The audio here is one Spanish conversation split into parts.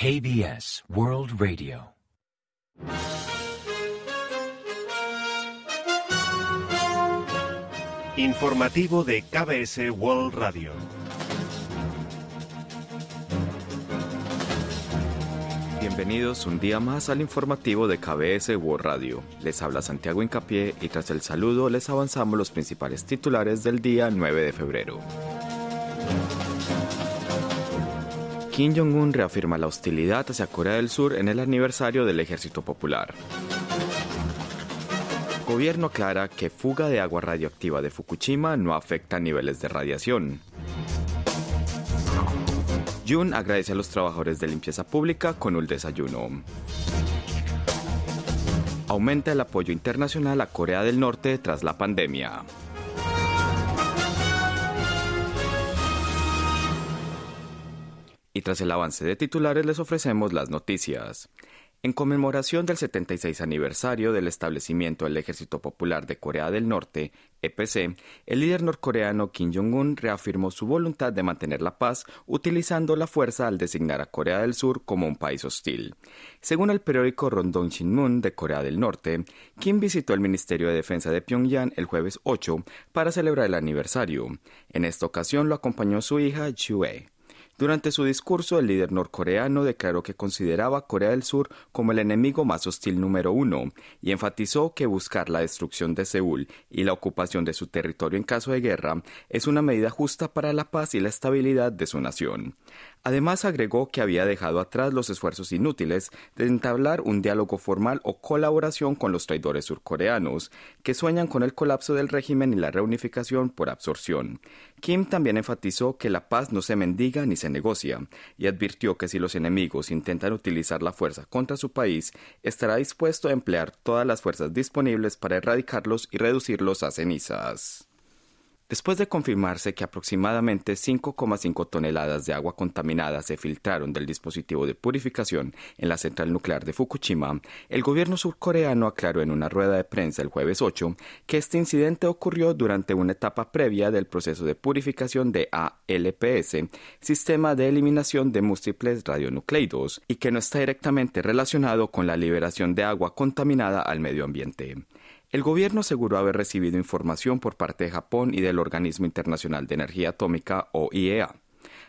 KBS World Radio. Informativo de KBS World Radio. Bienvenidos un día más al informativo de KBS World Radio. Les habla Santiago Incapié y tras el saludo les avanzamos los principales titulares del día 9 de febrero. Kim Jong-un reafirma la hostilidad hacia Corea del Sur en el aniversario del Ejército Popular. Gobierno aclara que fuga de agua radioactiva de Fukushima no afecta niveles de radiación. Jun agradece a los trabajadores de limpieza pública con un desayuno. Aumenta el apoyo internacional a Corea del Norte tras la pandemia. Y tras el avance de titulares les ofrecemos las noticias. En conmemoración del 76 aniversario del establecimiento del Ejército Popular de Corea del Norte, EPC, el líder norcoreano Kim Jong-un reafirmó su voluntad de mantener la paz utilizando la fuerza al designar a Corea del Sur como un país hostil. Según el periódico Rondong Shinmun de Corea del Norte, Kim visitó el Ministerio de Defensa de Pyongyang el jueves 8 para celebrar el aniversario. En esta ocasión lo acompañó su hija Chue. Durante su discurso, el líder norcoreano declaró que consideraba a Corea del Sur como el enemigo más hostil número uno y enfatizó que buscar la destrucción de Seúl y la ocupación de su territorio en caso de guerra es una medida justa para la paz y la estabilidad de su nación. Además agregó que había dejado atrás los esfuerzos inútiles de entablar un diálogo formal o colaboración con los traidores surcoreanos, que sueñan con el colapso del régimen y la reunificación por absorción. Kim también enfatizó que la paz no se mendiga ni se negocia, y advirtió que si los enemigos intentan utilizar la fuerza contra su país, estará dispuesto a emplear todas las fuerzas disponibles para erradicarlos y reducirlos a cenizas. Después de confirmarse que aproximadamente 5,5 toneladas de agua contaminada se filtraron del dispositivo de purificación en la central nuclear de Fukushima, el gobierno surcoreano aclaró en una rueda de prensa el jueves 8 que este incidente ocurrió durante una etapa previa del proceso de purificación de ALPS, sistema de eliminación de múltiples radionucleidos, y que no está directamente relacionado con la liberación de agua contaminada al medio ambiente. El gobierno aseguró haber recibido información por parte de Japón y del Organismo Internacional de Energía Atómica, o IEA.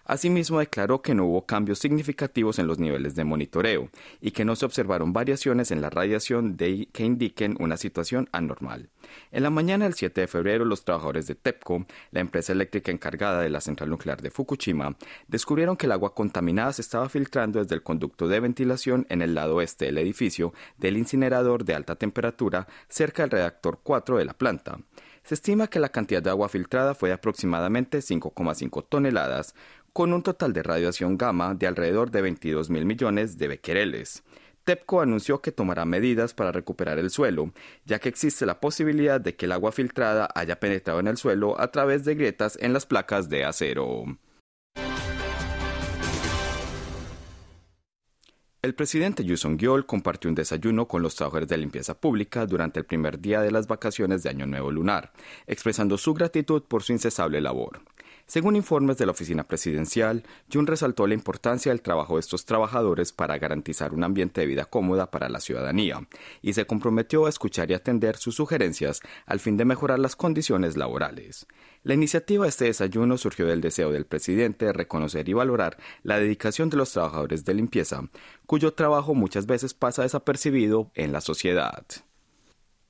Asimismo, declaró que no hubo cambios significativos en los niveles de monitoreo y que no se observaron variaciones en la radiación que indiquen una situación anormal. En la mañana del 7 de febrero, los trabajadores de TEPCO, la empresa eléctrica encargada de la central nuclear de Fukushima, descubrieron que el agua contaminada se estaba filtrando desde el conducto de ventilación en el lado oeste del edificio del incinerador de alta temperatura cerca del reactor 4 de la planta. Se estima que la cantidad de agua filtrada fue de aproximadamente 5,5 toneladas, con un total de radiación gamma de alrededor de 22 mil millones de becquereles. TEPCO anunció que tomará medidas para recuperar el suelo, ya que existe la posibilidad de que el agua filtrada haya penetrado en el suelo a través de grietas en las placas de acero. El presidente Yu Song-yeol compartió un desayuno con los trabajadores de limpieza pública durante el primer día de las vacaciones de Año Nuevo Lunar, expresando su gratitud por su incesable labor. Según informes de la oficina presidencial, Jun resaltó la importancia del trabajo de estos trabajadores para garantizar un ambiente de vida cómoda para la ciudadanía y se comprometió a escuchar y atender sus sugerencias al fin de mejorar las condiciones laborales. La iniciativa de este desayuno surgió del deseo del presidente de reconocer y valorar la dedicación de los trabajadores de limpieza, cuyo trabajo muchas veces pasa desapercibido en la sociedad.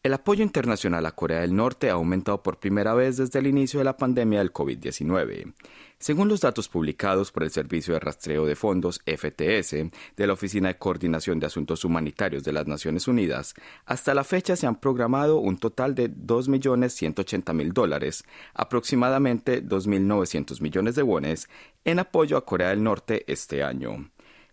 El apoyo internacional a Corea del Norte ha aumentado por primera vez desde el inicio de la pandemia del COVID-19. Según los datos publicados por el Servicio de Rastreo de Fondos FTS de la Oficina de Coordinación de Asuntos Humanitarios de las Naciones Unidas, hasta la fecha se han programado un total de 2.180.000 dólares, aproximadamente 2.900 millones de wones, en apoyo a Corea del Norte este año.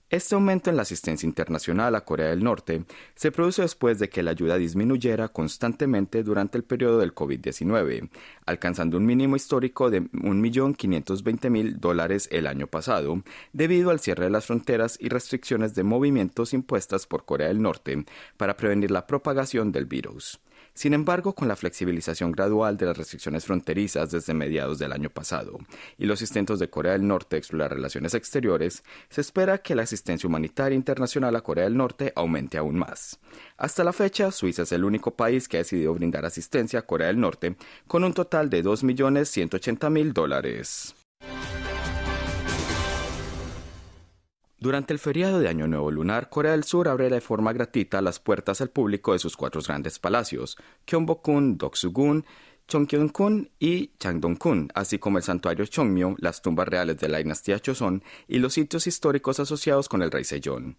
Este aumento en la asistencia internacional a Corea del Norte se produce después de que la ayuda disminuyera constantemente durante el periodo del COVID-19, alcanzando un mínimo histórico de 1.520.000 dólares el año pasado, debido al cierre de las fronteras y restricciones de movimientos impuestas por Corea del Norte para prevenir la propagación del virus. Sin embargo, con la flexibilización gradual de las restricciones fronterizas desde mediados del año pasado y los intentos de Corea del Norte de explorar relaciones exteriores, se espera que la asistencia humanitaria internacional a Corea del Norte aumente aún más. Hasta la fecha, Suiza es el único país que ha decidido brindar asistencia a Corea del Norte con un total de 2.180.000 dólares. Durante el feriado de Año Nuevo Lunar, Corea del Sur abre de forma gratuita las puertas al público de sus cuatro grandes palacios, Gyeongbokgun, Doksugun, Chongkyun-kun y Changdong-kun, así como el santuario Chongmyo, las tumbas reales de la dinastía Joseon y los sitios históricos asociados con el rey Sejong.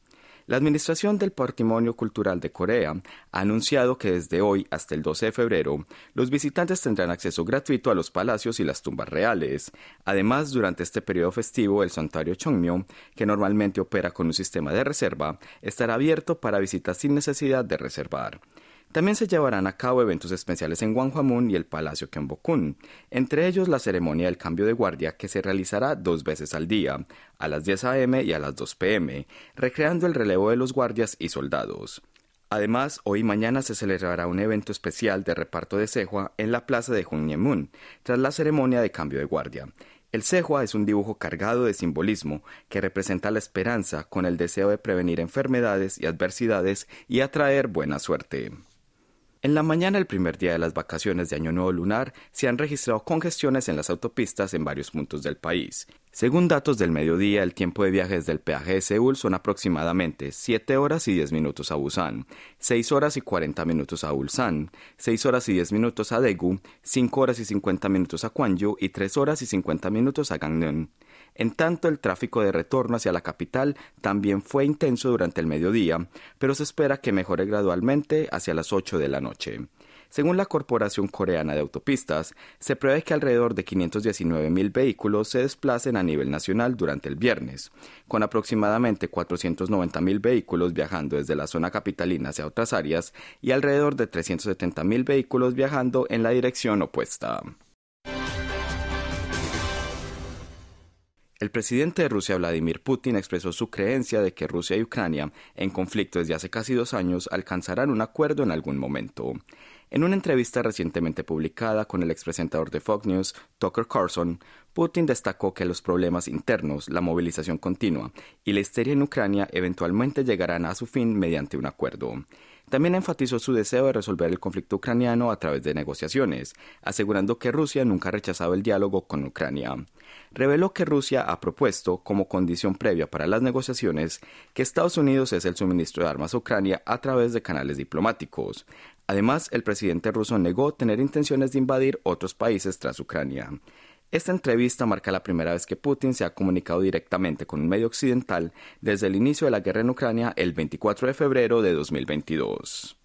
La Administración del Patrimonio Cultural de Corea ha anunciado que desde hoy hasta el 12 de febrero los visitantes tendrán acceso gratuito a los palacios y las tumbas reales. Además, durante este periodo festivo, el santuario Chongmyo, que normalmente opera con un sistema de reserva, estará abierto para visitas sin necesidad de reservar. También se llevarán a cabo eventos especiales en Gwanghwamun y el Palacio Gyeongbokgun, entre ellos la ceremonia del cambio de guardia que se realizará dos veces al día, a las 10 a.m. y a las 2 p.m., recreando el relevo de los guardias y soldados. Además, hoy y mañana se celebrará un evento especial de reparto de cejua en la plaza de Hunyemun, tras la ceremonia de cambio de guardia. El cejua es un dibujo cargado de simbolismo que representa la esperanza con el deseo de prevenir enfermedades y adversidades y atraer buena suerte. En la mañana del primer día de las vacaciones de Año Nuevo Lunar se han registrado congestiones en las autopistas en varios puntos del país. Según datos del mediodía, el tiempo de viaje desde el peaje de Seúl son aproximadamente 7 horas y 10 minutos a Busan, 6 horas y 40 minutos a Ulsan, 6 horas y 10 minutos a Daegu, 5 horas y 50 minutos a Gwangju y 3 horas y 50 minutos a Gangneung. En tanto, el tráfico de retorno hacia la capital también fue intenso durante el mediodía, pero se espera que mejore gradualmente hacia las 8 de la noche. Según la Corporación Coreana de Autopistas, se prevé que alrededor de 519 mil vehículos se desplacen a nivel nacional durante el viernes, con aproximadamente 490 mil vehículos viajando desde la zona capitalina hacia otras áreas y alrededor de 370 mil vehículos viajando en la dirección opuesta. El presidente de Rusia, Vladimir Putin, expresó su creencia de que Rusia y Ucrania, en conflicto desde hace casi dos años, alcanzarán un acuerdo en algún momento. En una entrevista recientemente publicada con el expresentador de Fox News, Tucker Carlson, Putin destacó que los problemas internos, la movilización continua y la histeria en Ucrania eventualmente llegarán a su fin mediante un acuerdo. También enfatizó su deseo de resolver el conflicto ucraniano a través de negociaciones, asegurando que Rusia nunca ha rechazado el diálogo con Ucrania. Reveló que Rusia ha propuesto, como condición previa para las negociaciones, que Estados Unidos es el suministro de armas a Ucrania a través de canales diplomáticos. Además, el presidente ruso negó tener intenciones de invadir otros países tras Ucrania. Esta entrevista marca la primera vez que Putin se ha comunicado directamente con un medio occidental desde el inicio de la guerra en Ucrania el 24 de febrero de 2022.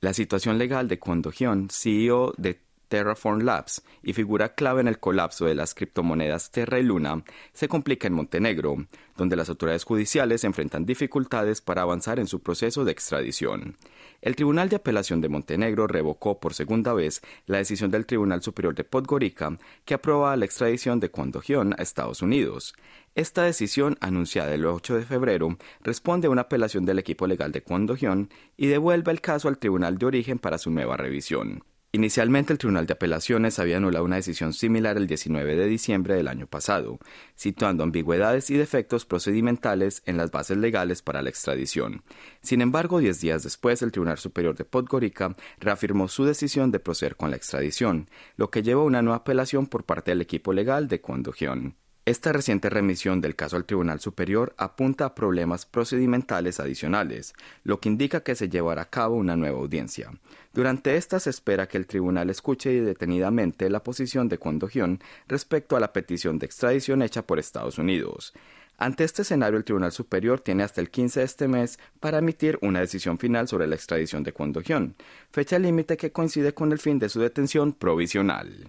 La situación legal de Kwon Do-hyun, CEO de Terraform Labs y figura clave en el colapso de las criptomonedas Terra y Luna, se complica en Montenegro, donde las autoridades judiciales enfrentan dificultades para avanzar en su proceso de extradición. El Tribunal de Apelación de Montenegro revocó por segunda vez la decisión del Tribunal Superior de Podgorica que aprobaba la extradición de Kwon a Estados Unidos. Esta decisión, anunciada el 8 de febrero, responde a una apelación del equipo legal de Kwon y devuelve el caso al Tribunal de Origen para su nueva revisión. Inicialmente el Tribunal de Apelaciones había anulado una decisión similar el 19 de diciembre del año pasado, situando ambigüedades y defectos procedimentales en las bases legales para la extradición. Sin embargo, diez días después, el Tribunal Superior de Podgorica reafirmó su decisión de proceder con la extradición, lo que llevó a una nueva apelación por parte del equipo legal de Condogión. Esta reciente remisión del caso al Tribunal Superior apunta a problemas procedimentales adicionales, lo que indica que se llevará a cabo una nueva audiencia. Durante esta se espera que el tribunal escuche detenidamente la posición de Condogión respecto a la petición de extradición hecha por Estados Unidos. Ante este escenario, el Tribunal Superior tiene hasta el 15 de este mes para emitir una decisión final sobre la extradición de Condogión, fecha límite que coincide con el fin de su detención provisional.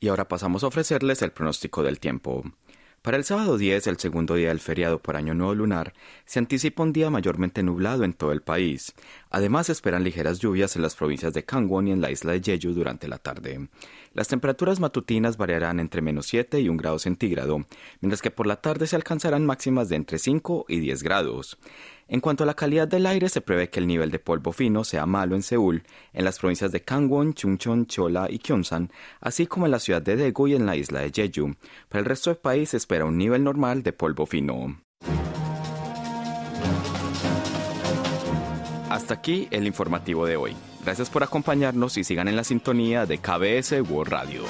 Y ahora pasamos a ofrecerles el pronóstico del tiempo. Para el sábado 10, el segundo día del feriado por Año Nuevo Lunar, se anticipa un día mayormente nublado en todo el país. Además, se esperan ligeras lluvias en las provincias de Kangwon y en la isla de Jeju durante la tarde. Las temperaturas matutinas variarán entre menos 7 y 1 grado centígrado, mientras que por la tarde se alcanzarán máximas de entre 5 y 10 grados. En cuanto a la calidad del aire, se prevé que el nivel de polvo fino sea malo en Seúl, en las provincias de Gangwon, Chungcheon, Chola y Gyeongsan, así como en la ciudad de Daegu y en la isla de Jeju. Para el resto del país se espera un nivel normal de polvo fino. Hasta aquí el informativo de hoy. Gracias por acompañarnos y sigan en la sintonía de KBS World Radio.